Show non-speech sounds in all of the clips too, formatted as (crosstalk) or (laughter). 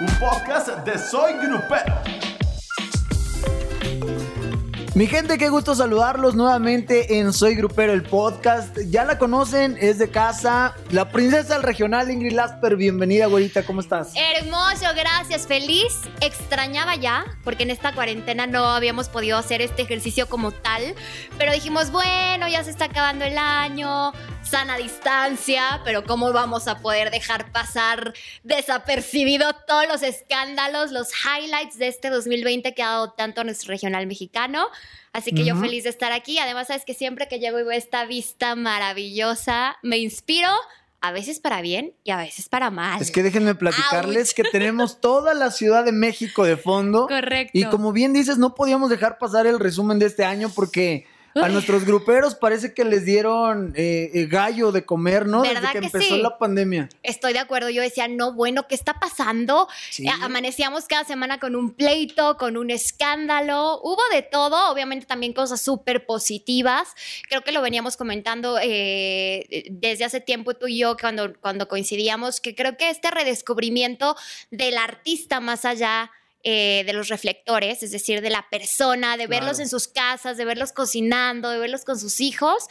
un podcast de Soy Grupero. Mi gente, qué gusto saludarlos nuevamente en Soy Grupero, el podcast. Ya la conocen, es de casa. La princesa del regional, Ingrid Lasper. Bienvenida, güerita, ¿cómo estás? Hermoso, gracias, feliz. Extrañaba ya, porque en esta cuarentena no habíamos podido hacer este ejercicio como tal. Pero dijimos, bueno, ya se está acabando el año, sana distancia, pero ¿cómo vamos a poder dejar pasar desapercibido todos los escándalos, los highlights de este 2020 que ha dado tanto a nuestro regional mexicano? Así que yo feliz de estar aquí. Además, sabes que siempre que llego y veo esta vista maravillosa, me inspiro. A veces para bien y a veces para mal. Es que déjenme platicarles que tenemos (laughs) toda la Ciudad de México de fondo. Correcto. Y como bien dices, no podíamos dejar pasar el resumen de este año porque a nuestros gruperos parece que les dieron eh, eh, gallo de comer, ¿no? Desde ¿Verdad que, que empezó sí? la pandemia. Estoy de acuerdo, yo decía, no, bueno, ¿qué está pasando? Sí. Eh, Amanecíamos cada semana con un pleito, con un escándalo, hubo de todo, obviamente también cosas súper positivas, creo que lo veníamos comentando eh, desde hace tiempo tú y yo cuando, cuando coincidíamos, que creo que este redescubrimiento del artista más allá eh, de los reflectores, es decir, de la persona, de verlos en sus casas, de verlos cocinando, de verlos con sus hijos.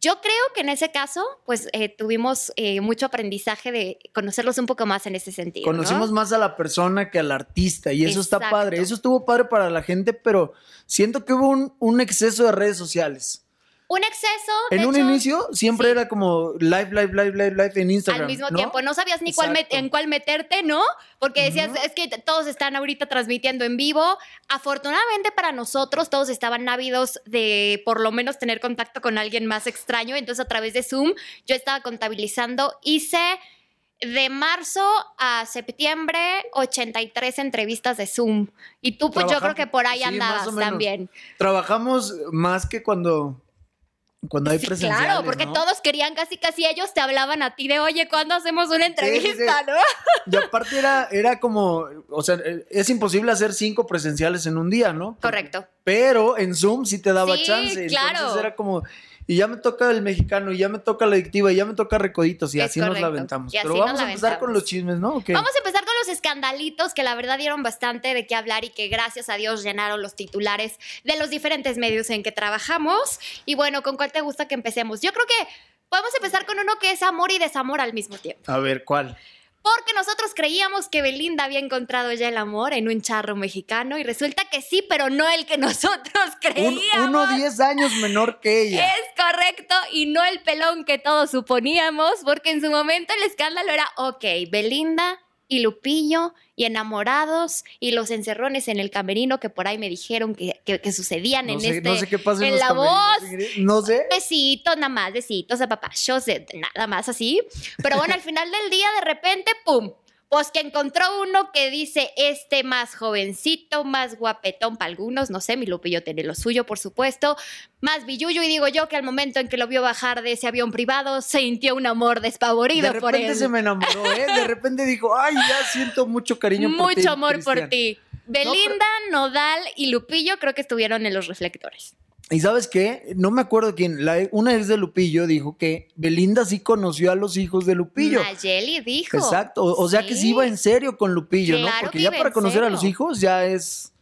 Yo creo que en ese caso, pues eh, tuvimos eh, mucho aprendizaje de conocerlos un poco más en ese sentido. ¿no? Conocimos más a la persona que al artista y eso está padre. Eso estuvo padre para la gente, pero siento que hubo un, un exceso de redes sociales. Un exceso. de En un hecho, inicio siempre sí. era como live, live, live, live, live en Instagram. al mismo ¿no? tiempo. No sabías ni cuál en cuál meterte, ¿no? Porque decías, es que todos están ahorita transmitiendo en vivo. Afortunadamente para nosotros, todos estaban ávidos de por lo menos tener contacto con alguien más extraño. Entonces, a través de Zoom, yo estaba contabilizando. Hice de marzo a septiembre 83 entrevistas de Zoom. Y tú, pues yo creo que por ahí sí, andabas también. Trabajamos más que cuando, cuando hay presenciales, claro, porque ¿no? todos querían, casi casi ellos te hablaban a ti de, oye, ¿cuándo hacemos una sí, sí. entrevista, no? Y aparte era, era como, o sea, es imposible hacer cinco presenciales en un día, ¿no? Correcto. Pero en Zoom sí te daba Sí, chance. claro. Entonces era como, y ya me toca el mexicano, y ya me toca la adictiva, y ya me toca recoditos, y Es así nos la aventamos. Pero vamos a empezar con los chismes, ¿no? Vamos a empezar los escandalitos que la verdad dieron bastante de qué hablar y que gracias a Dios llenaron los titulares de los diferentes medios en que trabajamos. Y bueno, ¿con cuál te gusta que empecemos? Yo creo que podemos empezar con uno que es amor y desamor al mismo tiempo. A ver, ¿cuál? Porque nosotros creíamos que Belinda había encontrado ya el amor en un charro mexicano y resulta que sí, pero no el que (laughs) nosotros Un, creíamos. uno 10 años menor que ella. Es correcto y no el pelón que todos suponíamos, porque en su momento el escándalo era, ok, Belinda y Lupillo y enamorados y los encerrones en el camerino que por ahí me dijeron que, que- que sucedían No en sé, este... no sé qué pasa en, la voz. No sé. Besitos, nada más, besitos, apapachos, de- nada más así. Pero bueno, al final del día, de repente, ¡pum! Pues que encontró uno que dice este más jovencito, más guapetón para algunos, no sé, mi Lupillo tiene lo suyo, por supuesto, más billuyo, y digo yo que al momento en que lo vio bajar de ese avión privado, sintió un amor despavorido De por repente él. se me enamoró, ¿eh? De repente dijo, ay, ya siento mucho cariño por ti. Mucho amor por Cristian". ti. Belinda, Nodal y Lupillo creo que estuvieron en los reflectores. ¿Y sabes qué? No me acuerdo quién. La, una ex de Lupillo dijo que Belinda sí conoció a los hijos de Lupillo. Nayeli dijo. Exacto. O, o sea que sí iba en serio con Lupillo, ¿no? Porque que ya para conocer a los hijos ya es.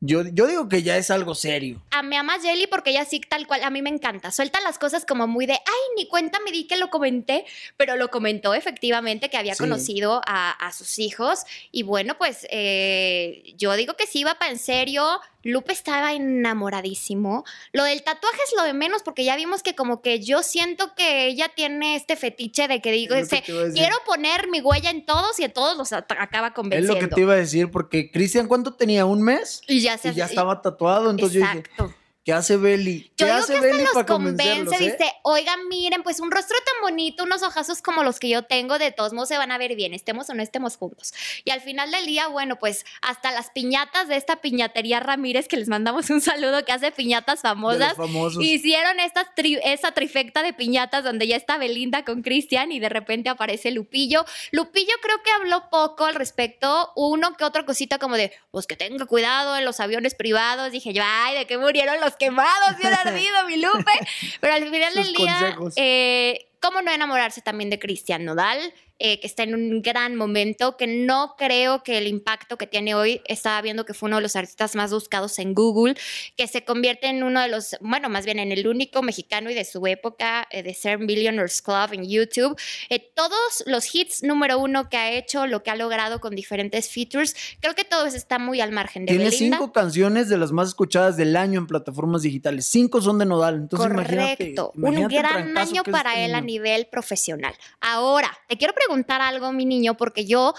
Yo, yo digo que ya es algo serio. a me ama Jelly porque ella sí tal cual, a mí me encanta. Suelta las cosas como muy de, ay, ni cuenta me di que lo comenté, pero lo comentó efectivamente que había Sí. conocido a, a sus hijos. Y bueno, pues eh, yo digo que sí iba para en serio. Lupe estaba enamoradísimo. Lo del tatuaje es lo de menos porque ya vimos que como que yo siento que ella tiene este fetiche de que digo, Es que ese, te iba a decir. quiero poner mi huella en todos y a todos los acaba Es convenciendo. lo que te iba a decir, porque Cristian, ¿cuánto tenía? ¿Un mes? Y ya se Y ya estaba tatuado. Entonces yo dije. ¿Qué hace Beli? Yo ¿Qué digo hace que hasta Beli los para convence, eh? dice, oigan, miren, pues un rostro tan bonito, unos ojazos como los que yo tengo, de todos modos se van a ver bien, estemos o no estemos juntos. Y al final del día, bueno, pues hasta las piñatas de esta piñatería Ramírez, que les mandamos un saludo, que hace piñatas famosas, hicieron esta tri- esa trifecta de piñatas donde ya está Belinda con Cristian y de repente aparece Lupillo. Lupillo creo que habló poco al respecto, uno que otra cosita como de, pues que tenga cuidado en los aviones privados. Dije yo, ay, ¿de qué murieron los quemados? Bien (laughs) ardido, mi Lupe. Pero al final Sus del día, eh, ¿cómo no enamorarse también de Cristian Nodal? Eh, que está en un gran momento, que no creo que el impacto que tiene hoy, estaba viendo que fue uno de los artistas más buscados en Google, que se convierte en uno de los, bueno, más bien en el único mexicano y de su época eh, de ser Billionaires Club en YouTube. Eh, todos los hits número uno que ha hecho, lo que ha logrado con diferentes features, creo que todo está muy al margen de Tiene Belinda. cinco canciones de las más escuchadas del año en plataformas digitales. Cinco son de Nodal. Entonces. Correcto. imagínate un gran año para este él a nivel profesional. Ahora, te quiero preguntar algo, mi niño, porque yo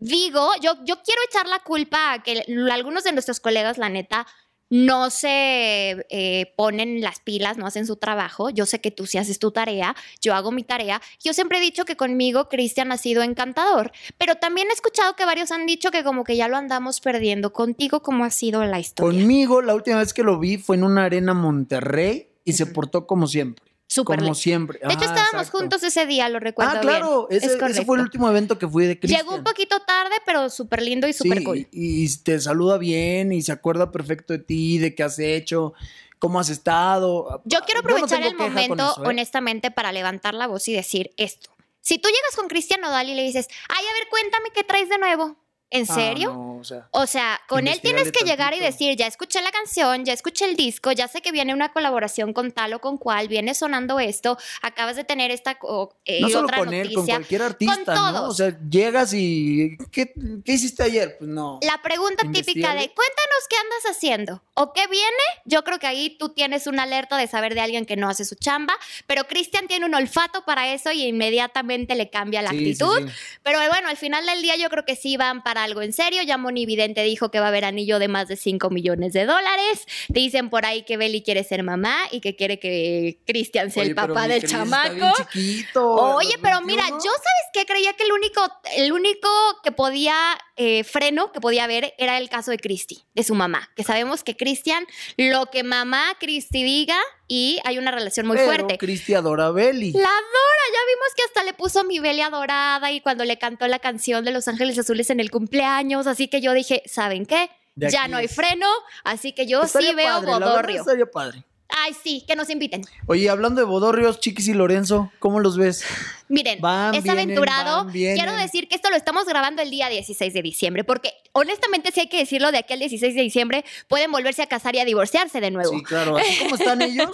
digo, yo, yo quiero echar la culpa a que algunos de nuestros colegas, la neta, no se eh, ponen las pilas, no hacen su trabajo. Yo sé que tú sí haces tu tarea, yo hago mi tarea. Yo siempre he dicho que conmigo Cristian ha sido encantador, pero también he escuchado que varios han dicho que como que ya lo andamos perdiendo. Contigo, ¿cómo ha sido la historia? Conmigo, la última vez que lo vi fue en una arena Monterrey y se portó como siempre. Súper como siempre. De hecho, Ajá, estábamos exacto. juntos ese día, lo recuerdo Ah, claro, bien. ese, Es ese fue el último evento que fui de Cristian. Llegó un poquito tarde, pero súper lindo y Sí, súper cool. y, y te saluda bien y se acuerda perfecto de ti, de qué has hecho, cómo has estado. Yo quiero aprovechar el momento, eso, ¿eh? honestamente, para levantar la voz y decir esto. Si tú llegas con Cristian Nodal y le dices, ay, a ver, cuéntame qué traes de nuevo. ¿En Ah, serio? no, o sea, O sea, con él tienes que llegar y decir, ya escuché la canción, ya escuché el disco, ya sé que viene una colaboración con tal o con cual, viene sonando esto, acabas de tener esta o, eh, no solo otra con él, con noticia. cualquier artista, ¿no? todos. O sea, llegas y ¿qué, qué hiciste ayer? Pues no. La pregunta típica de cuéntanos qué andas haciendo o qué viene, yo creo que ahí tú tienes una alerta de saber de alguien que no hace su chamba, pero Cristian tiene un olfato para eso y inmediatamente le cambia la Sí, sí, actitud. sí. Pero bueno, al final del día yo creo que sí van para algo en serio. Ya Moni Vidente dijo que va a haber anillo de más de 5 millones de dólares. Dicen por ahí que Beli quiere ser mamá y que quiere que Cristian sea Oye, el papá del está chamaco. bien chiquito, Oye, pero mira, 21. yo sabes qué creía que el único, el único que podía eh, freno que podía haber era el caso de Cristi, de su mamá, que sabemos que Cristian, lo que mamá Cristi diga y hay una relación muy Pero fuerte. Cristi adora a Beli. La adora, ya vimos que hasta le puso mi Belia dorada y cuando le cantó la canción de Los Ángeles Azules en el cumpleaños, así que yo dije, ¿saben qué? Ya no hay es. freno, así que yo Estaría sí veo padre, bodorrio. estaría padre. Ay, sí, que nos inviten. Oye, hablando de Bodorrios, Chiquis y Lorenzo, ¿cómo los ves? Miren, Van, es vienen, aventurado. van. Quiero decir que esto lo estamos grabando el día 16 de diciembre, porque honestamente, sí hay que decirlo, de aquí al 16 de diciembre pueden volverse a casar y a divorciarse de nuevo. Sí, claro, así como están (laughs) ellos.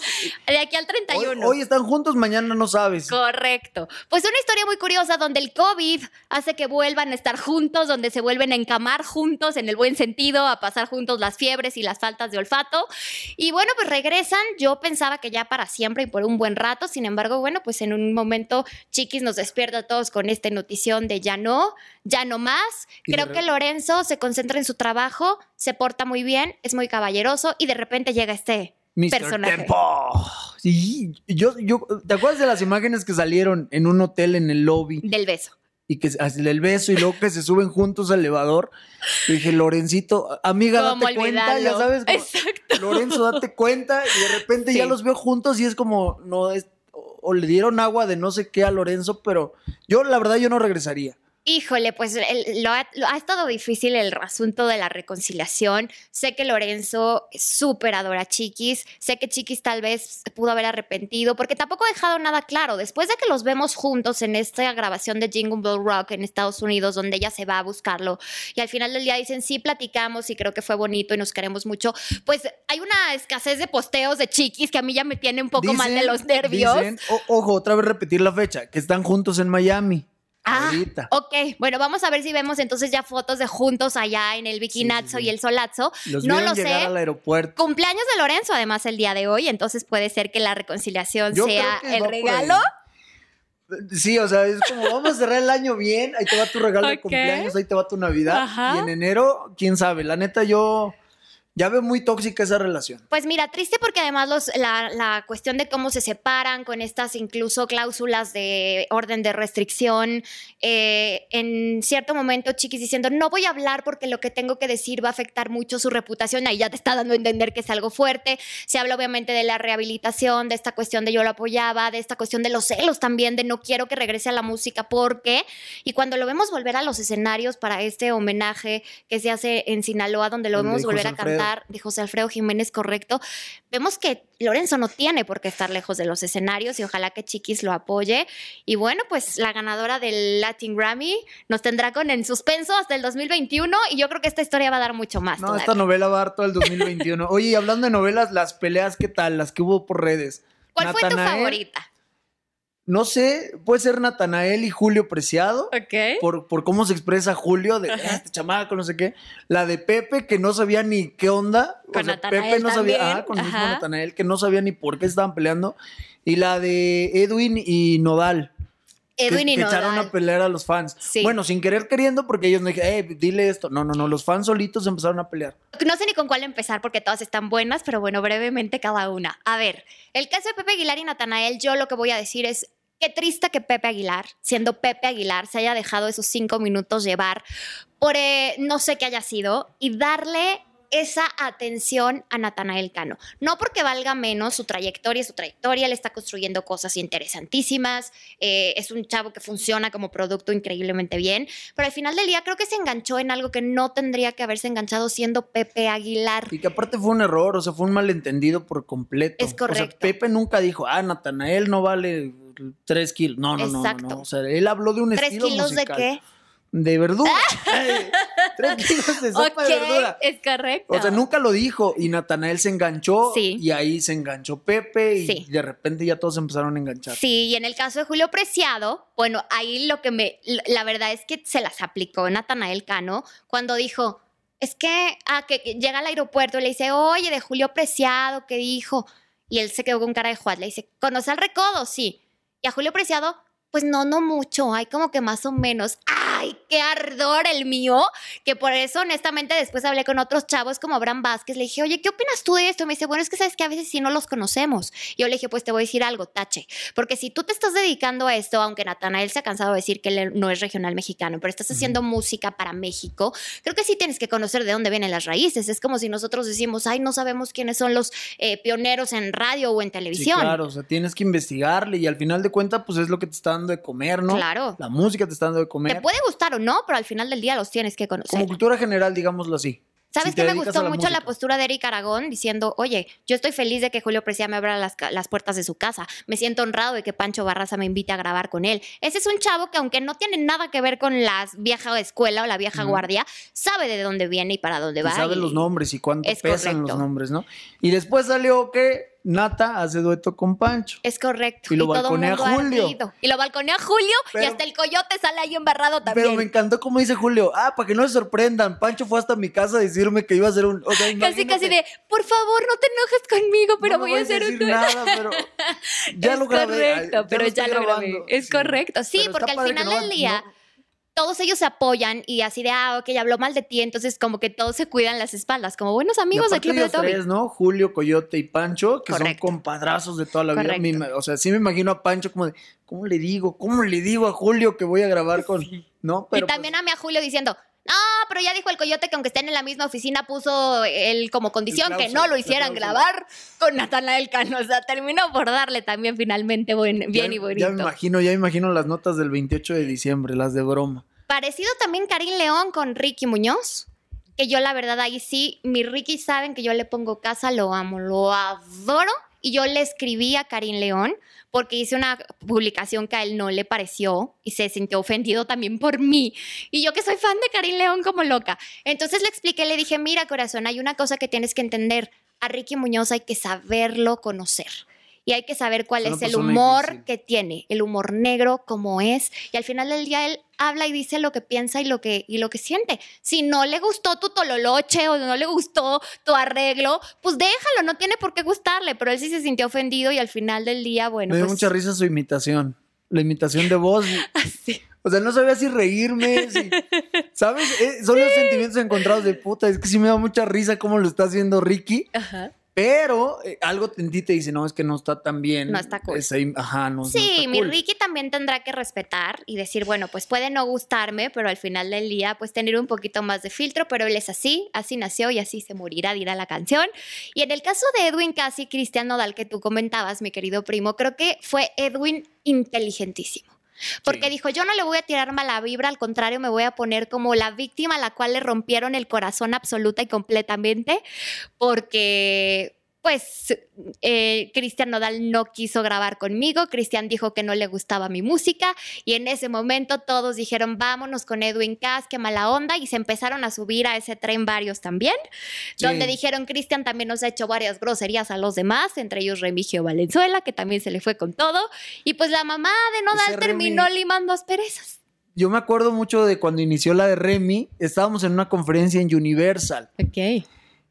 De aquí al Hoy, 31. hoy están juntos, mañana no sabes. Correcto. Pues una historia muy curiosa donde el COVID hace que vuelvan a estar juntos, donde se vuelven a encamar juntos en el buen sentido, a pasar juntos las fiebres y las faltas de olfato. Y bueno, pues regresan. Yo pensaba que ya para siempre y por un buen rato. Sin embargo, bueno, pues en un momento Chiquis nos despierta a todos con esta notición de ya no, ya no más. Creo re- que Lorenzo se concentra en su trabajo, se porta muy bien, es muy caballeroso y de repente llega este Mr. personaje. Tempo. Sí, yo, yo, ¿te acuerdas de las imágenes que salieron en un hotel en el lobby del beso. y que el beso y luego que se suben juntos al elevador? Yo dije, Lorencito, amiga, ¿Cómo date cuenta, ya olvidarlo? sabes. como, Exacto. Lorenzo, date cuenta y de repente ya Sí. los veo juntos y es como, no, es, o, le dieron agua de no sé qué a Lorenzo, pero yo la verdad yo no regresaría. Híjole, pues el- lo, ha, lo ha estado difícil el asunto de la reconciliación. Sé que Lorenzo súper adora a Chiquis. Sé que Chiquis tal vez pudo haber arrepentido porque tampoco ha dejado nada claro. Después de que los vemos juntos en esta grabación de Jingle Bell Rock en Estados Unidos, donde ella se va a buscarlo y al final del día dicen sí platicamos y creo que fue bonito y nos queremos mucho, pues hay una escasez de posteos de Chiquis que a mí ya me tiene un poco mal de los nervios. dicen- o- ojo, otra vez repetir la fecha, que están juntos en Miami. Ah, ahorita. ok. Bueno, vamos a ver si vemos entonces ya fotos de juntos allá en el bikinazo Sí, sí, sí. y el solazo. Los no lo sé. al aeropuerto. Cumpleaños de Lorenzo, además, el día de hoy, entonces puede ser que la reconciliación Yo sea el regalo. Sí, o sea, es como vamos a cerrar el año bien, ahí te va tu regalo de cumpleaños, ahí te va tu Navidad. Ajá. Y en enero, quién sabe, la neta yo ya veo muy tóxica esa relación. Pues mira, triste porque además los, la, la cuestión de cómo se separan con estas incluso cláusulas de orden de restricción, eh, en cierto momento Chiquis diciendo, no voy a hablar porque lo que tengo que decir va a afectar mucho su reputación, ahí ya te está dando a entender que es algo fuerte. Se habla obviamente de la rehabilitación, de esta cuestión de yo lo apoyaba, de esta cuestión de los celos también, de no quiero que regrese a la música porque, y cuando lo vemos volver a los escenarios para este homenaje que se hace en Sinaloa, donde lo vemos volver a cantar, de José Alfredo Jiménez, correcto. Vemos que Lorenzo no tiene por qué estar lejos de los escenarios y ojalá que Chiquis lo apoye. Y bueno, pues la ganadora del Latin Grammy nos tendrá con en suspenso hasta el 2021 y yo creo que esta historia va a dar mucho más. No, todavía. esta novela va a dar todo el 2021. Oye, y hablando de novelas, las peleas, ¿qué tal? Las que hubo por redes. ¿Cuál fue tu Natanael, favorita? No sé, puede ser Natanael y Julio Preciado. Ok. Por, por cómo se expresa Julio, de Ajá. este chamaco, no sé qué. La de Pepe, que no sabía ni qué onda. O Con sea, Natanael Pepe no sabía, ajá, con el mismo. Natanael, que no sabía ni por qué estaban peleando. Y la de Edwin y Nodal. que- Edwin y que, echaron Nodal. a pelear a los fans. Sí. Bueno, sin querer queriendo, porque ellos no dijeron, eh, dile esto. No, no, no, los fans solitos empezaron a pelear. No sé ni con cuál empezar porque todas están buenas, pero bueno, brevemente cada una. A ver, el caso de Pepe Aguilar y Natanael, yo lo que voy a decir es qué triste que Pepe Aguilar, siendo Pepe Aguilar, se haya dejado esos cinco minutos llevar por eh, no sé qué haya sido y darle esa atención a Natanael Cano. No porque valga menos su trayectoria, su trayectoria, él está construyendo cosas interesantísimas, eh, es un chavo que funciona como producto increíblemente bien, pero al final del día creo que se enganchó en algo que no tendría que haberse enganchado siendo Pepe Aguilar. Y que aparte fue un error, o sea, fue un malentendido por completo. Es correcto. O sea, Pepe nunca dijo, ah, Natanael no vale tres kilos. No, no, no, no. O sea, él habló de un ¿Tres estilo kilos musical. de qué? De verdura. Ay, (laughs) Tres kilos de sopa ok, de verdura. es correcto. O sea, nunca lo dijo y Natanael se enganchó Sí. y ahí se enganchó Pepe y Sí. de repente ya todos empezaron a enganchar. Sí, y en el caso de Julio Preciado, bueno, ahí lo que me, la verdad es que se las aplicó Natanael Cano cuando dijo, es que, ah, que, que llega al aeropuerto y le dice, oye, de Julio Preciado, ¿qué dijo? Y él se quedó con cara de Juan, le dice, ¿conoce al recodo? Sí. A Julio Preciado, pues no, no mucho, hay como que más o menos. ¡Ay, qué ardor el mío! Que por eso, honestamente, después hablé con otros chavos como Abraham Vázquez. Le dije, oye, ¿qué opinas tú de esto? Me dice, bueno, es que sabes que a veces sí no los conocemos. Y yo le dije, pues te voy a decir algo, tache. Porque si tú te estás dedicando a esto, aunque Natanael se ha cansado de decir que él no es regional mexicano, pero estás haciendo música para México, creo que sí tienes que conocer de dónde vienen las raíces. Es como si nosotros decimos, ay, no sabemos quiénes son los eh, pioneros en radio o en Sí, televisión. claro, o sea, tienes que investigarle y al final de cuentas, pues es lo que te está dando de comer, ¿no? Claro. La música te está dando de Te comer. puede gustar o no, pero al final del día los tienes que conocer. Como cultura general, digámoslo así. ¿Sabes Si qué me gustó la mucho la postura de Eric Aragón diciendo, oye, yo estoy feliz de que Julio Precia me abra las, las puertas de su casa. Me siento honrado de que Pancho Barraza me invite a grabar con él. Ese es un chavo que aunque no tiene nada que ver con la vieja escuela o la vieja guardia, sabe de dónde viene y para dónde Y va. sabe y- los nombres y cuánto es pesan correcto. los nombres, ¿no? Y después salió que Nata hace dueto con Pancho. Es correcto. Y lo balconea Julio. ardido. Y lo balconea Julio y hasta el coyote sale ahí embarrado también. Pero me encantó como dice Julio, ah, para que no se sorprendan, Pancho fue hasta mi casa a decirme que iba a hacer un... o sea, Casi, casi de, por favor, no te enojes conmigo, pero no voy a hacer un nada, pero (laughs) ya es lo grabé. correcto, pero ya lo grabé. Es correcto. Sí, porque al final del día no- todos ellos se apoyan y así de, ah, ok, habló mal de ti, entonces como que todos se cuidan las espaldas, como buenos Y amigos de aparte Club de ellos Toby. tres, ¿no? Julio, Coyote y Pancho, que Correcto. son compadrazos de toda la vida. Correcto. O sea, sí me imagino a Pancho como de, ¿cómo le digo? ¿Cómo le digo a Julio que voy a grabar con...? (laughs) ¿No? y Pero también pues, amé a Julio diciendo, no, pero ya dijo el coyote que aunque estén en la misma oficina puso él como condición que no lo hicieran grabar con Natanael Cano. O sea, terminó por darle también finalmente buen- bien ya, y bonito. Ya me imagino, ya me imagino las notas del 28 de diciembre, las de broma. Parecido también Karim León con Ricky Muñoz. Que yo la verdad ahí sí, mi Ricky saben que yo le pongo casa, lo amo, lo adoro. Y yo le escribí a Karim León porque hice una publicación que a él no le pareció y se sintió ofendido también por mí. Y yo que soy fan de Karim León como loca. Entonces le expliqué, le dije, mira corazón, hay una cosa que tienes que entender. A Ricky Muñoz hay que saberlo conocer. Y hay que saber cuál Es una es el humor difícil. que tiene, el humor negro como es. Y al final del día él habla y dice lo que piensa y lo que, y lo que siente. Si no le gustó tu tololoche o no le gustó tu arreglo, pues déjalo, no tiene por qué gustarle. Pero él sí se sintió ofendido y al final del día, bueno, me dio pues... mucha risa su imitación. La imitación de voz. (laughs) así. O sea, no sabía si reírme, si- ¿sabes? Eh, son los sentimientos encontrados de puta. Es que sí me da mucha risa cómo lo está haciendo Ricky. Ajá. Pero eh, algo en ti te dice, no, es que no está tan bien. No está cool. Ajá, no, no Sí, está mi cool. Ricky también tendrá que respetar y decir, bueno, pues puede no gustarme, pero al final del día, pues tener un poquito más de filtro, pero él es así, así nació y así se morirá, dirá la canción. Y en el caso de Edwin Casi, Cristian Nodal, que tú comentabas, mi querido primo, creo que fue Edwin inteligentísimo. Porque Sí. dijo, yo no le voy a tirar mala vibra, al contrario, me voy a poner como la víctima a la cual le rompieron el corazón absoluta y completamente, porque pues eh, Cristian Nodal no quiso grabar conmigo, Cristian dijo que no le gustaba mi música y en ese momento todos dijeron vámonos con Edwin Cass, qué mala onda y se empezaron a subir a ese tren varios también, Sí. donde dijeron Cristian también nos ha hecho varias groserías a los demás, entre ellos Remigio Valenzuela, que también se le fue con todo y pues la mamá de Nodal Ese Remy- terminó limando asperezas. Yo me acuerdo mucho de cuando inició la de Remy, estábamos en una conferencia en Universal Ok.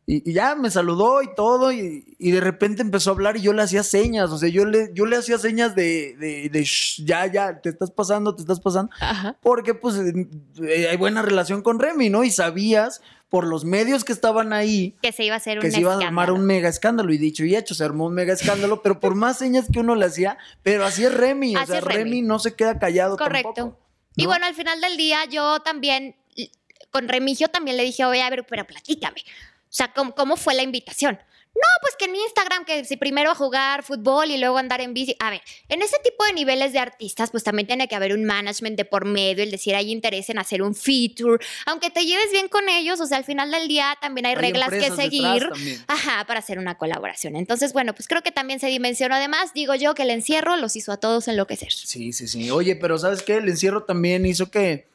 Y, y ya me saludó y todo y, y de repente empezó a hablar y yo le hacía señas, o sea, yo le, yo le hacía señas de, de, de, "Shh, ya, ya, te estás pasando, te estás pasando, Ajá. porque pues eh, hay buena relación con Remy, ¿no? Y sabías por los medios que estaban ahí Que se iba a hacer que un se iba a armar un mega escándalo y dicho y hecho se armó un mega escándalo, pero por más señas que uno le hacía, pero así es Remy, o sea, Remy. Remy no se queda callado Correcto. tampoco, Y ¿no? bueno, al final del día yo también, con Remigio también le dije, oye, a ver, pero platícame. O sea, ¿cómo, cómo fue la invitación? No, pues que en Instagram, que si primero a jugar fútbol y luego andar en bici. A ver, en ese tipo de niveles de artistas, pues también tiene que haber un management de por medio, el decir, hay interés en hacer un feature. Aunque te lleves bien con ellos, o sea, al final del día también hay, Hay reglas que seguir. Ajá, para hacer una colaboración. Entonces, bueno, pues creo que también se dimensionó. Además, digo yo que el encierro los hizo a todos enloquecer. Sí, sí, sí. Oye, pero ¿sabes qué? El encierro también hizo que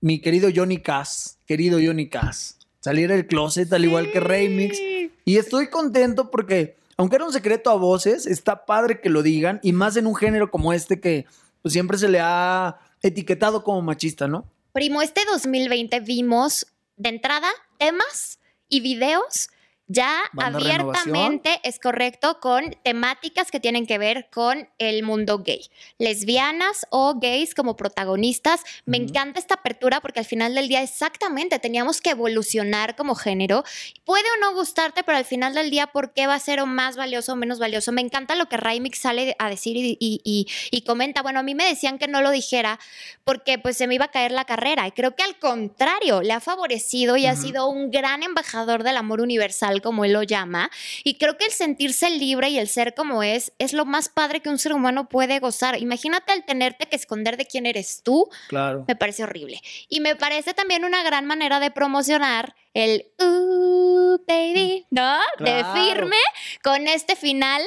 mi querido Johnny Cass, querido Johnny Cass, saliera del closet al igual que Remix. Y estoy contento porque, aunque era un secreto a voces, está padre que lo digan y más en un género como este que pues, siempre se le ha etiquetado como machista, ¿no? Primo, este 2020 vimos de entrada temas y videos ya Banda abiertamente, es correcto, con temáticas que tienen que ver con el mundo gay. Lesbianas o gays como protagonistas. Me encanta esta apertura porque al final del día exactamente teníamos que evolucionar como género. Puede o no gustarte, pero al final del día, ¿por qué va a ser o más valioso o menos valioso? Me encanta lo que Raimix sale a decir y, y- y- y comenta. Bueno, a mí me decían que no lo dijera porque pues se me iba a caer la carrera. Y creo que al contrario, le ha favorecido y ha sido un gran embajador del amor universal, como él lo llama. Y creo que el sentirse libre y el ser como es, es lo más padre que un ser humano puede gozar. Imagínate el tenerte que esconder de quién eres tú, Claro. me parece horrible. Y me parece también una gran manera de promocionar el uh, baby, ¿no? Claro. De firme con este final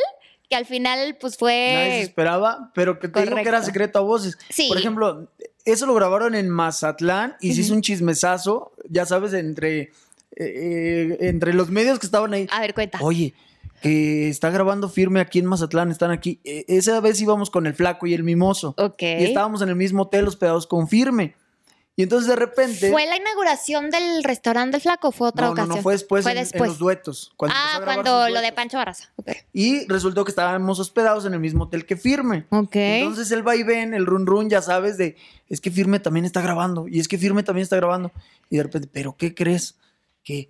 que al final pues Nadie se fue esperaba, pero que te digo que era secreto a voces. Sí. Por ejemplo, eso lo grabaron en Mazatlán y se hizo Ujú. un chismesazo, ya sabes, entre, eh, entre los medios que estaban ahí. a ver, cuenta. Oye, que está grabando firme aquí en Mazatlán, están aquí. E- esa vez íbamos con el flaco y el mimoso. Ok. Y estábamos en el mismo hotel hospedados con firme. Y entonces de repente. ¿Fue la inauguración del restaurante del flaco o fue otra no, ocasión? no, no, fue después, Fue en- en, después. los duetos. cuando ah, cuando lo de. Pancho Barraza. Ok. Y resultó que estábamos hospedados en el mismo hotel que firme. Ok. Entonces el vaivén, el run run, ya sabes, de es que Firme también está grabando, y es que Firme también está grabando. Y de repente, ¿pero qué crees? Que,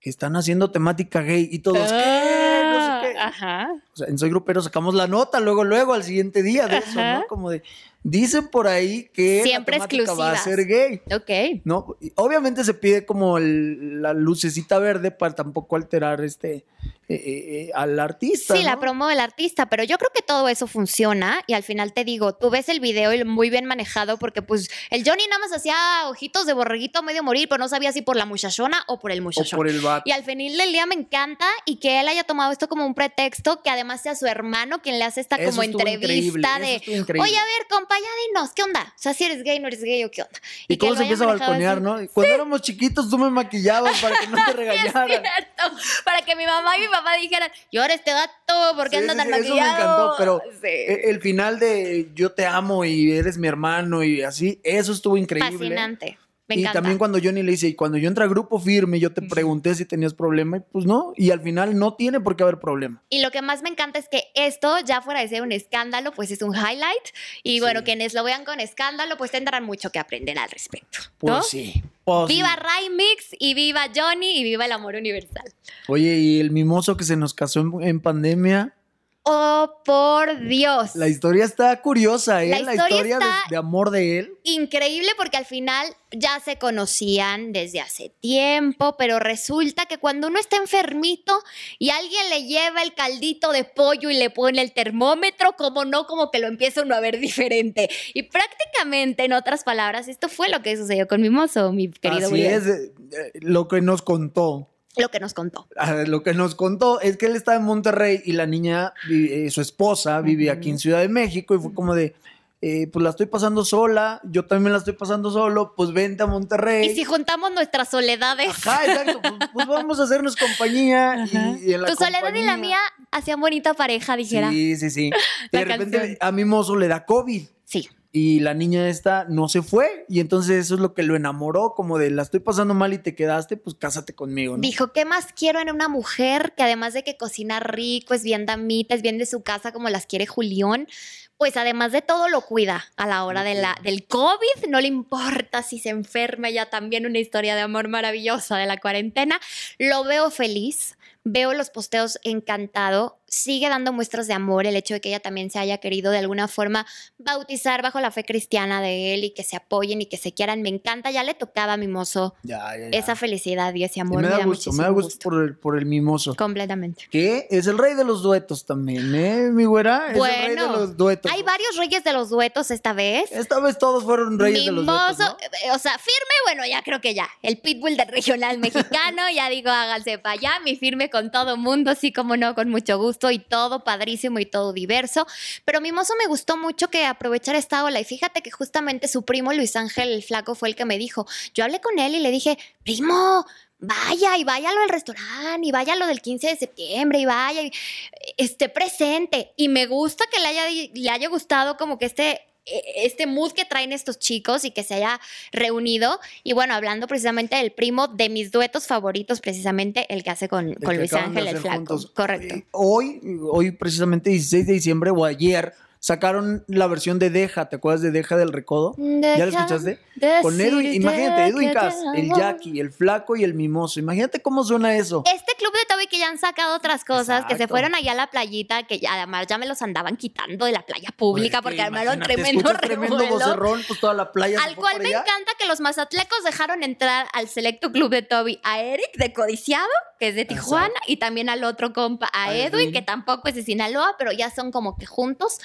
que están haciendo temática gay y todos, ¿qué? No sé qué. Ah, Ajá. O sea, en Soy Grupero sacamos la nota luego, luego, al siguiente día de eso. ¿no? Como de, dicen por ahí que Siempre la temática va a ser gay. Ok. ¿no? Obviamente se pide como el- la lucecita verde para tampoco alterar este eh, eh, eh, al artista. Sí, la promo del artista, pero yo creo que todo eso funciona y al final te digo, tú ves el video y muy bien manejado porque pues el Johnny nada más hacía ojitos de borreguito medio morir, pero no sabía si por la muchachona o por el O muchachón. por el vato. Y al final del día me encanta y que él haya tomado esto como un pretexto, que además sea su hermano quien le hace esta Eso como entrevista de, oye, a ver, compa, ya dinos, ¿qué onda? O sea, si eres gay, no eres gay o qué onda. Y, cómo lo se empieza a balconear, así. ¿no? Y Cuando éramos chiquitos tú me maquillabas para que no te (laughs) regañaran. Para que mi mamá y mi papá dijeran, yo ahora este dato, ¿por qué Sí, anda tan sí, eso maquillado? me encantó, pero e- el final de yo te amo y eres mi hermano y así, eso estuvo increíble. Fascinante. Me y encanta. también cuando Johnny le dice, y cuando yo entré a grupo firme, yo te pregunté si tenías problema, y pues no, y al final no tiene por qué haber problema. Y lo que más me encanta es que esto, ya fuera de ser un escándalo, pues es un highlight. Y bueno, Sí. quienes lo vean con escándalo, pues tendrán mucho que aprender al respecto. Pues ¿no? sí. pues Viva sí. Ray Mix y viva Johnny y viva el amor universal. Oye, y el mimoso que se nos casó en, en pandemia, Oh, por Dios. La historia está curiosa, ¿eh? La La historia de- amor de él. Increíble porque al final ya se conocían desde hace tiempo, pero resulta que cuando uno está enfermito y alguien le lleva el caldito de pollo y le pone el termómetro, como no, como que lo empieza uno a ver (laughs) diferente. Y prácticamente, en otras palabras, esto fue lo que sucedió con mi mozo, mi querido Así William. es, eh, eh, lo que nos contó. Lo que nos contó. Ah, Lo que nos contó es que él estaba en Monterrey y la niña, eh, su esposa, vivía aquí en Ciudad de México y fue como de, eh, pues la estoy pasando sola, yo también la estoy pasando solo, pues vente a Monterrey. Y si juntamos nuestras soledades, Ajá, exacto, pues, pues vamos a hacernos compañía. Y, y en la tu soledad y la mía hacían bonita pareja, dijera. Sí, sí, sí. (laughs) De repente canción. a mi mozo le da COVID. Sí. Y la niña esta no se fue. Y entonces eso es lo que lo enamoró, como de la estoy pasando mal y te quedaste, pues cásate conmigo, ¿no? Dijo, ¿qué más quiero en una mujer que además de que cocina rico, es bien damita, es bien de su casa como las quiere Julián? Pues además de todo lo cuida a la hora de la, del COVID, no le importa si se enferma, ya también una historia de amor maravillosa de la cuarentena. Lo veo feliz, veo los posteos encantado, sigue dando muestras de amor el hecho de que ella también se haya querido de alguna forma bautizar bajo la fe cristiana de él y que se apoyen y que se quieran. Me encanta, ya le tocaba a mi mozo Ya, ya, ya. esa felicidad y ese Y amor. me da gusto, me da muchísimo gusto por el, por el mimoso. Completamente. Que es el rey de los duetos también, ¿eh, mi güera? Es el rey de Bueno, los duetos. Hay varios reyes de los duetos esta vez. Esta vez todos fueron reyes de los duetos, Mimoso, ¿no? eh, o sea, firme, bueno, ya creo que ya. El pitbull del regional mexicano, (laughs) ya digo, háganse para allá, mi firme con todo mundo, sí como no, con mucho gusto y todo padrísimo y todo diverso. Pero Mimoso me gustó mucho que aprovechara esta ola y fíjate que justamente su primo Luis Ángel el Flaco fue el que me dijo, yo hablé con él y le dije, primo, vaya y váyalo al restaurante y váyalo del 15 de septiembre y vaya y esté presente. Y me gusta que le haya, le haya gustado como que este este mood que traen estos chicos y que se haya reunido. Y bueno, hablando precisamente del primo de mis duetos favoritos, precisamente el que hace con, Luis Ángel el Flaco. juntos. Correcto. Eh, Hoy, hoy precisamente 16 de diciembre o ayer, sacaron la versión de Deja, ¿te acuerdas de Deja del Recodo? ¿Ya la escuchaste? Con Edwin, imagínate, Edwin Cass, el Jackie, el Flaco y el Mimoso. Imagínate cómo suena eso. Este club de Toby que ya han sacado otras cosas, que se fueron allá a la playita, que ya, además ya me los andaban quitando de la playa pública Pues, porque que armaron tremendo (laughs) tremendo vocerrón, pues toda la playa Al cual me allá. encanta que los mazatlecos dejaron entrar al selecto club de Toby a Eric de Codiciado, que es de Tijuana, y también al otro compa, a, A Edwin, Edwin. que tampoco es de Sinaloa, pero ya son como que juntos.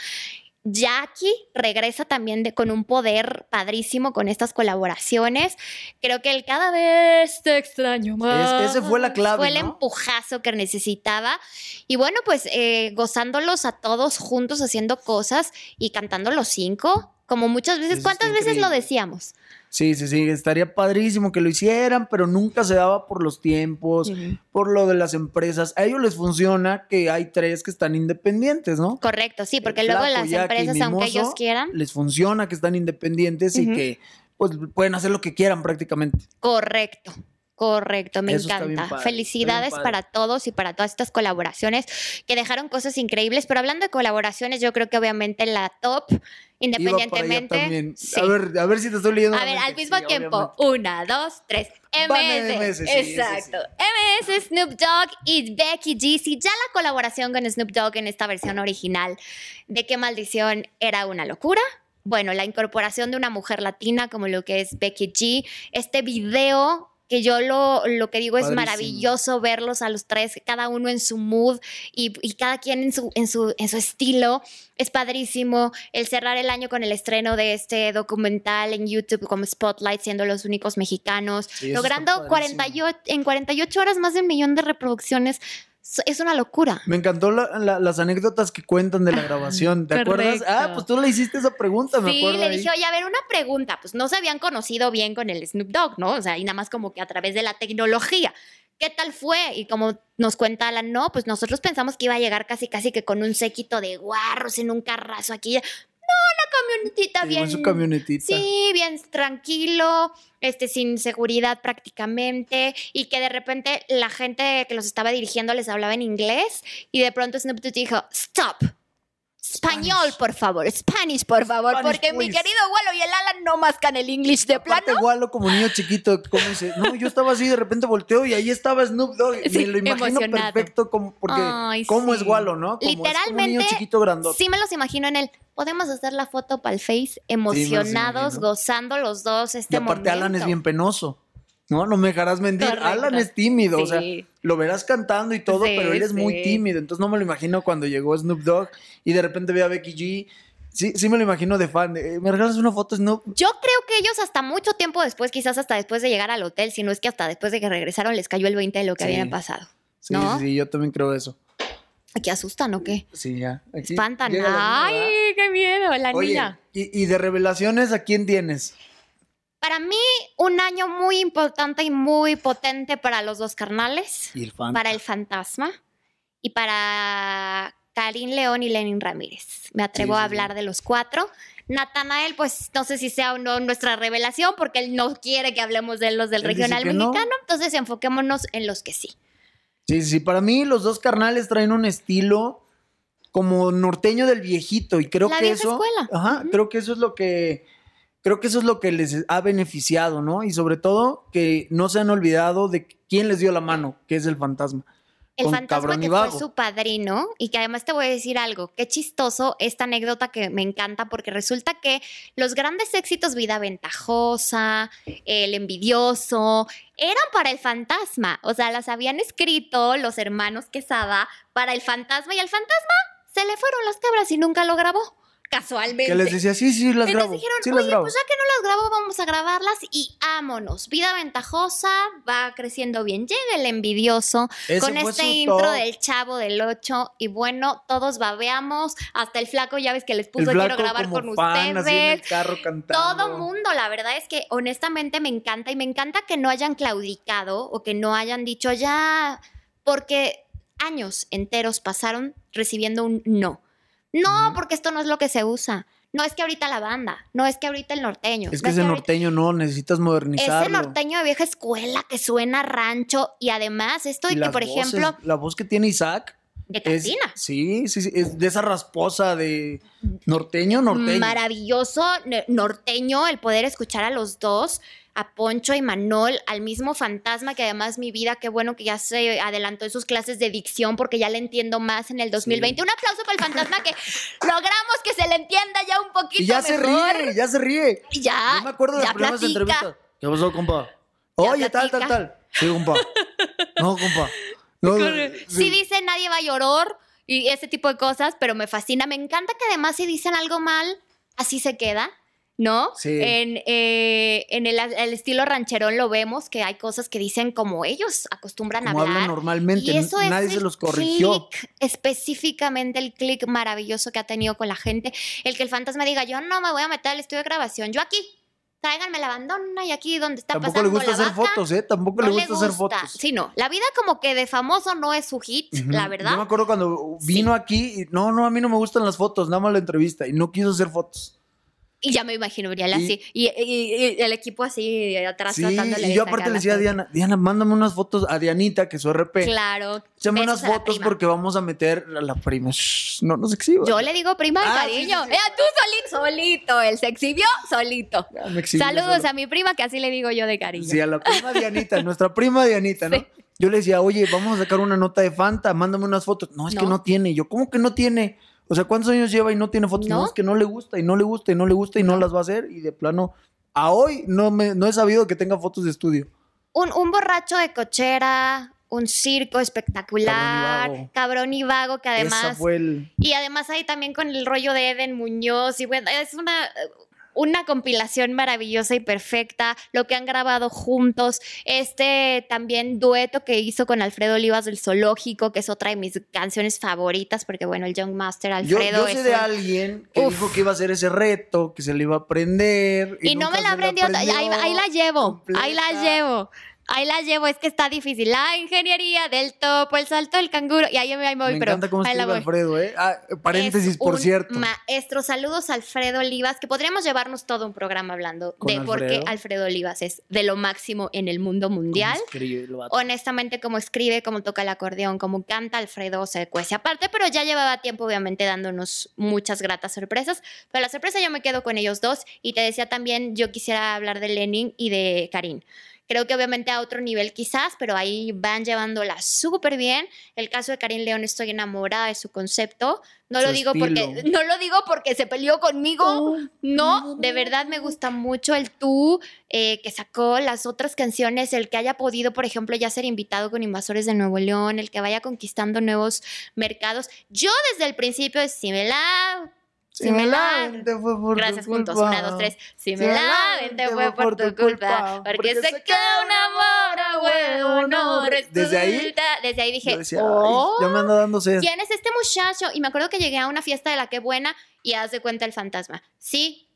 Jackie regresa también de- con un poder padrísimo con estas colaboraciones. Creo que el cada vez te extraño más. ese fue la clave, Fue el ¿no? empujazo que necesitaba. Y bueno, pues eh, gozándolos a todos juntos haciendo cosas y cantando los cinco. Como muchas veces, Eso ¿cuántas veces lo decíamos? Sí, sí, sí, estaría padrísimo que lo hicieran, pero nunca se daba por los tiempos, por lo de las empresas. A ellos les funciona que hay tres que están independientes, ¿no? Correcto, sí, porque luego las empresas, aunque ellos quieran, Les funciona que están independientes y que pues pueden hacer lo que quieran prácticamente. correcto. Correcto, me Eso encanta. padre, Felicidades para todos y para todas estas colaboraciones que dejaron cosas increíbles. Pero hablando de colaboraciones, yo creo que obviamente la top, independientemente. sí. A ver, a ver si te estoy leyendo. A ver, al mismo Sí, tiempo. obviamente. Una, dos, tres. MS. MS, sí, Exacto. MS, Snoop Dogg y Becky G. Si ya la colaboración con Snoop Dogg en esta versión original de Qué Maldición era una locura. Bueno, la incorporación de una mujer latina como lo que es Becky G. Este video que yo lo, lo que digo es Padrísimo. maravilloso verlos a los tres, cada uno en su mood y, y cada quien en su, en, su, en su estilo. Es padrísimo el cerrar el año con el estreno de este documental en YouTube como Spotlight, siendo los únicos mexicanos, Sí, logrando padrísimo. 48, en 48 horas más de un millón de reproducciones. Es- una locura. Me encantó la- la- las anécdotas que cuentan de la grabación. ¿Te acuerdas? Ah, pues tú le hiciste esa pregunta, me Sí, acuerdo. le ahí. dije, oye, a ver, una pregunta. Pues no se habían conocido bien con el Snoop Dogg, ¿no? O sea, y nada más como que a través de la tecnología. ¿Qué tal fue? Y como nos cuenta Alan, no, pues nosotros pensamos que iba a llegar casi, casi que con un séquito de guarros en un carrazo aquí. Una camionetita bien. en su camionetita. Sí, bien tranquilo, este, sin seguridad prácticamente, y que de repente la gente que los estaba dirigiendo les hablaba en inglés, y de pronto Snoop Dogg dijo, stop. Español, por favor. Spanish, por favor. Spanish, porque mi querido Walo y el Alan no mascan el English de plano. Aparte, Walo como niño chiquito, como dice, no, yo estaba así, de repente volteo y ahí estaba Snoop Dogg. Sí, Me lo imagino emocionado. perfecto como, porque Ay, cómo sí. es Walo, ¿no? Como, Es como Literalmente, niño chiquito grandote. Sí me los imagino en él. Podemos hacer la foto para el Face emocionados, gozando los dos este y aparte momento. Alan es bien penoso. No, no me dejarás mentir. Correcto. Alan es tímido, o sea, Sí. lo verás cantando y todo, Sí, pero él es muy sí. tímido. Entonces no me lo imagino cuando llegó Snoop Dogg y de repente ve a Becky G. Sí, sí me lo imagino de fan. "Eh, ¿Me regalas una foto, Snoop? Yo creo que ellos hasta mucho tiempo después, quizás hasta después de llegar al hotel, si no es que hasta después de que regresaron les cayó el 20 de lo que Sí. habían pasado. Sí, ¿No? sí, sí, yo también creo eso. ¿Qué asustan o qué? Sí, ya. Aquí Espantan. niña, Ay, qué miedo, la Oye, niña. y, y de revelaciones, ¿a quién tienes? Para mí, un año muy importante y muy potente para los dos carnales, Y el para el fantasma y para Karim León y Lenin Ramírez. Me atrevo Sí, sí, a hablar de los cuatro. Natanael, pues no sé si sea o no nuestra revelación, porque él no quiere que hablemos de los del Él regional no. mexicano, entonces enfoquémonos en los que sí. Sí, sí, para mí los dos carnales traen un estilo como norteño del viejito y creo La que vieja eso, escuela. ajá, creo que eso es lo que creo que eso es lo que les ha beneficiado, ¿no? Y sobre todo que no se han olvidado de quién les dio la mano, que es el fantasma. El Con fantasma Cabrón y que fue su padrino y que además te voy a decir algo, qué chistoso esta anécdota que me encanta porque resulta que los grandes éxitos Vida Ventajosa, El Envidioso, eran para el fantasma, o sea, las habían escrito los hermanos Quesada para el fantasma y al fantasma se le fueron las cabras y nunca lo grabó, casualmente. Que les decía, sí, sí, las Entonces grabo. dijeron, sí, las oye, grabo. pues ya que no las grabo, vamos a grabarlas y ámonos. Vida ventajosa, va creciendo bien. Llega el envidioso Ese con este intro top. del chavo del 8 y bueno, todos babeamos. Hasta el flaco, ya ves que les puso quiero grabar con fan, así en el ustedes. carro cantando. Todo mundo, la verdad es que honestamente me encanta y me encanta que no hayan claudicado o que no hayan dicho ya, porque años enteros pasaron recibiendo un no. No, porque esto no es lo que se usa. No es que ahorita la banda, no es que ahorita el norteño. Es no que ese ahorita- norteño no, necesitas modernizarlo. Ese norteño de vieja escuela que suena rancho y además esto de Y que, por voces, ejemplo, la voz que tiene Isaac de es, cantina. sí, sí, sí, es de esa rasposa de norteño, norteño. Maravilloso norteño el poder escuchar a los dos, a Poncho y Manol, al mismo fantasma que además mi vida, qué bueno que ya se adelantó en sus clases de dicción porque ya le entiendo más en el 2020. Un aplauso para el fantasma que (laughs) logramos que se le entienda ya un poquito Y ya se ríe, ya se ríe. Y ya, Yo me acuerdo de ya las primeras entrevistas. ¿Qué pasó, compa? Oye, tal, tal, tal. Sí, compa. No, compa. (laughs) No, Sí dice nadie va a llorar y ese tipo de cosas, pero me fascina. Me encanta que además si dicen algo mal, así se queda, ¿no? Sí. En, eh, en el, el estilo rancherón lo vemos, que hay cosas que dicen como ellos acostumbran a Como hablan hablar. normalmente, Y eso es nadie el se los corrigió. click, específicamente el clic maravilloso que ha tenido con la gente. El que el fantasma diga, yo no me voy a meter al estudio de grabación, yo aquí. Tráiganme la bandona y aquí donde está Tampoco le pasando gusta la hacer vaca, fotos, ¿eh? Tampoco no le gusta hacer fotos. Sí, no. La vida como que de famoso no es su hit, Ujú. la verdad. Yo me acuerdo cuando vino aquí y no, no, a mí no me gustan las fotos, nada más la entrevista y no quiso hacer fotos. Y ya me imagino Y- así. Y, y- y el equipo así atrás Sí, tratándole y yo aparte le decía a. Diana, Diana, mándame unas fotos a Dianita, que es su RP. Claro. Besos unas fotos porque vamos a meter a la prima. Shh, no nos exhibas. Yo le digo prima de Ah, cariño. sí, sí. Eh, tú solito, solito. Él se exhibió solito. Ya me exhibí Saludos solo. a mi prima, que así le digo yo de cariño. Sí, a la prima Dianita, (laughs) nuestra prima Dianita, ¿no? Yo le decía, oye, vamos a sacar una nota de Fanta, mándame unas fotos. No, es que No. tiene. Yo, ¿cómo que no tiene? O sea, ¿cuántos años lleva y no tiene fotos? No, ¿No? es que no le gusta y no le gusta y no le gusta y no, las va a hacer. Y de plano, a hoy no, me, no he sabido que tenga fotos de estudio. Un, un borracho de cochera, un circo espectacular, Cabrón y vago. cabrón y vago, que Esa además fue el... Y además ahí también con el rollo de Eden Muñoz y bueno, es una, una compilación maravillosa y perfecta, lo que han grabado juntos, este también dueto que hizo con Alfredo Olivas del Zoológico, que es otra de mis canciones favoritas, porque bueno, el Young Master Alfredo yo sé es de un- alguien que Uf. dijo que iba a hacer ese reto, que se le iba a aprender. Y, no me la aprendió, ahí, ahí la llevo, ahí la llevo. Ahí la llevo, es que está difícil. La ingeniería del topo, el salto del canguro. Y ahí me, ahí me voy, Me pero encanta cómo ahí la escribe voy. Alfredo, ¿eh? Ah, paréntesis, Es por un cierto. Maestro, saludos a Alfredo Olivas, que podríamos llevarnos todo un programa hablando de por qué Alfredo. Olivas es de lo máximo en el mundo mundial. ¿Cómo escribe? Honestamente, como escribe, como toca el acordeón, como canta, Alfredo se cuece aparte, pero ya llevaba tiempo, obviamente, dándonos muchas gratas sorpresas. Pero la sorpresa yo me quedo con ellos dos. Y te decía también, yo quisiera hablar de Lenin y de Karim. Creo que obviamente a otro nivel quizás, pero ahí van llevándola súper bien. El caso de Karim León, estoy enamorada de su concepto. No Su lo digo porque (laughs) no lo digo porque se peleó conmigo. No, de verdad me gusta mucho el tú eh, que sacó las otras canciones, el que haya podido, por ejemplo, ya ser invitado con Invasores de Nuevo León, el que vaya conquistando nuevos mercados. Yo desde el principio, si me la... Si me la... te fue por tu Gracias juntos, culpa. una, dos, tres. Si Si me la te fue por tu culpa, porque sé que un amor a huevo no resulta. Desde ahí, Desde ahí dije, decía, oh, ya me anda dando sed. ¿quién es este muchacho? Y me acuerdo que llegué a una fiesta de la que buena y haz de cuenta el fantasma. Sí,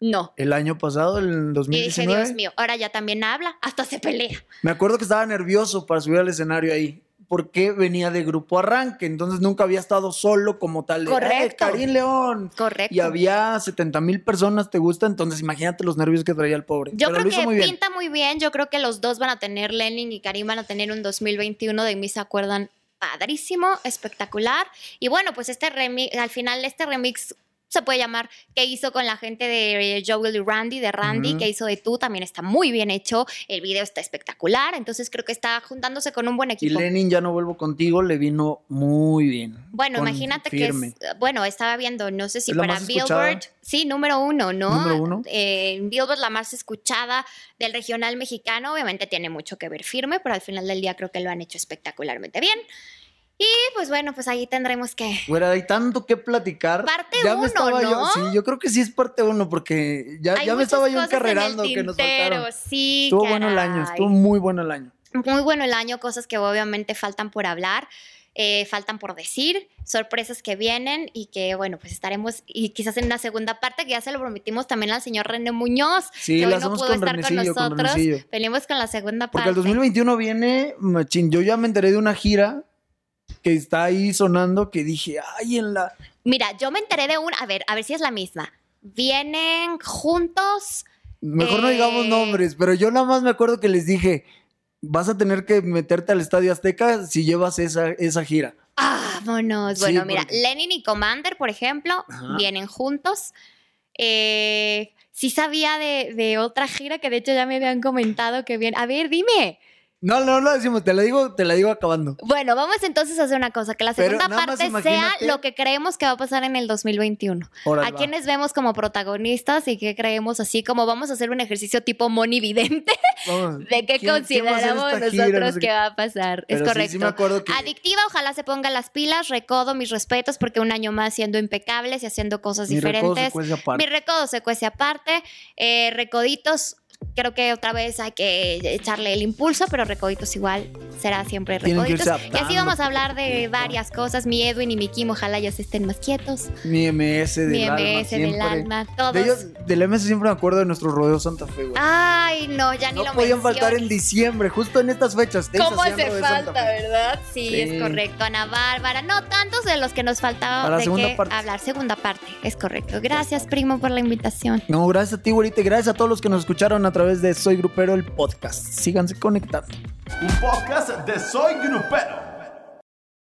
no. El año pasado, el Y dije, 2019, Dios mío, ahora ya también habla, hasta se pelea. me acuerdo que estaba nervioso para subir al escenario ahí. Porque venía de grupo arranque, entonces nunca había estado solo como tal. de, Correcto. "Eh, Karim León. Correcto. Y había 70 mil personas, ¿te gusta? Entonces imagínate los nervios que traía el pobre. Yo Pero creo que muy bien. pinta muy bien. Yo creo que los dos van a tener, Lenin y Karim van a tener un 2021 de mí se acuerdan padrísimo, espectacular. Y bueno, pues este remix, al final este remix se puede llamar que hizo con la gente de eh, Joel y Randy, de Randy, Ujú. que hizo de tú, también está muy bien hecho. El video está espectacular. Entonces creo que está juntándose con un buen Y equipo. Lenin, ya no vuelvo contigo, le vino muy bien. Bueno, imagínate firme. que es, bueno, estaba viendo, no sé si ¿Es la para? Billboard, sí, número uno, ¿no? ¿Número uno? Eh, Billboard la más escuchada del regional mexicano, obviamente tiene mucho que ver firme, pero al final del día creo que lo han hecho espectacularmente bien. Y pues bueno, pues ahí tendremos que... Güera, hay tanto que platicar. Parte ya uno, me estaba yo, ¿no? sí, yo creo que sí es parte uno, porque ya, Hay ya me estaba yo cosas en el encarrerando que nos faltaron. Sí, Estuvo bueno el año, caray. estuvo muy bueno el año. Muy bueno el año, cosas que obviamente faltan por hablar, eh, faltan por decir, sorpresas que vienen y que, bueno, pues estaremos y quizás en una segunda parte que ya se lo prometimos también al señor René Muñoz, Sí, que hoy no pudo con estar con con nosotros. Renecillo. Venimos con la segunda Porque parte. el 2021 viene, machín, yo ya me enteré de una gira que está ahí sonando que dije, ay, en la... Mira, yo me enteré de un, a ver, a ver si es la misma. Vienen juntos. Mejor no Eh. digamos nombres, pero yo nada más me acuerdo que les dije, vas a tener que meterte al Estadio Azteca si llevas esa, esa gira. Vámonos. Sí, Bueno, mira, porque- Lenin y Commander, por ejemplo, Ajá. vienen juntos. Eh, sí sabía de, de otra gira que de hecho ya me habían comentado que viene. A ver, dime. No, no lo decimos, te la digo, te la digo acabando. Bueno, vamos entonces a hacer una cosa, que la segunda parte sea lo que creemos que va a pasar en el 2021. Órale, a va. quienes vemos como protagonistas y que creemos así como vamos a hacer un ejercicio tipo Moni Vidente (laughs) Vamos. (laughs) de qué ¿Quién- quién va a hacer consideramos gira? nosotros No sé que qué. va a pasar. Pero es correcto. Sí, me acuerdo que... Adictiva, ojalá se ponga las pilas. Recodo, mis respetos, porque un año más siendo impecables y haciendo cosas mi recodo se diferentes. cuece aparte. Mi recodo se cuece aparte. Eh, recoditos, creo que otra vez hay que echarle el impulso, pero recoditos igual será siempre recoditos. Y así vamos a hablar de varias cosas. Mi Edwin y mi Kim, ojalá ya se estén más quietos. Mi MS del Mi alma, MS del siempre. alma, todos. De ellos, del MS siempre me acuerdo de nuestro rodeo Santa Fe, güey. Ay, no, ya ni no lo podían faltar en diciembre, justo en estas fechas. ¿Cómo hace falta, verdad? Sí, Sí. es correcto. Ana Bárbara, no tantos de los que nos faltaba Para de segunda qué parte. hablar. Segunda parte, es correcto. Gracias, primo, por la invitación. No, gracias a ti, güerita, gracias a todos los que nos escucharon a través de Soy Grupero, el podcast. Síganse conectando. Un podcast de Soy Grupero.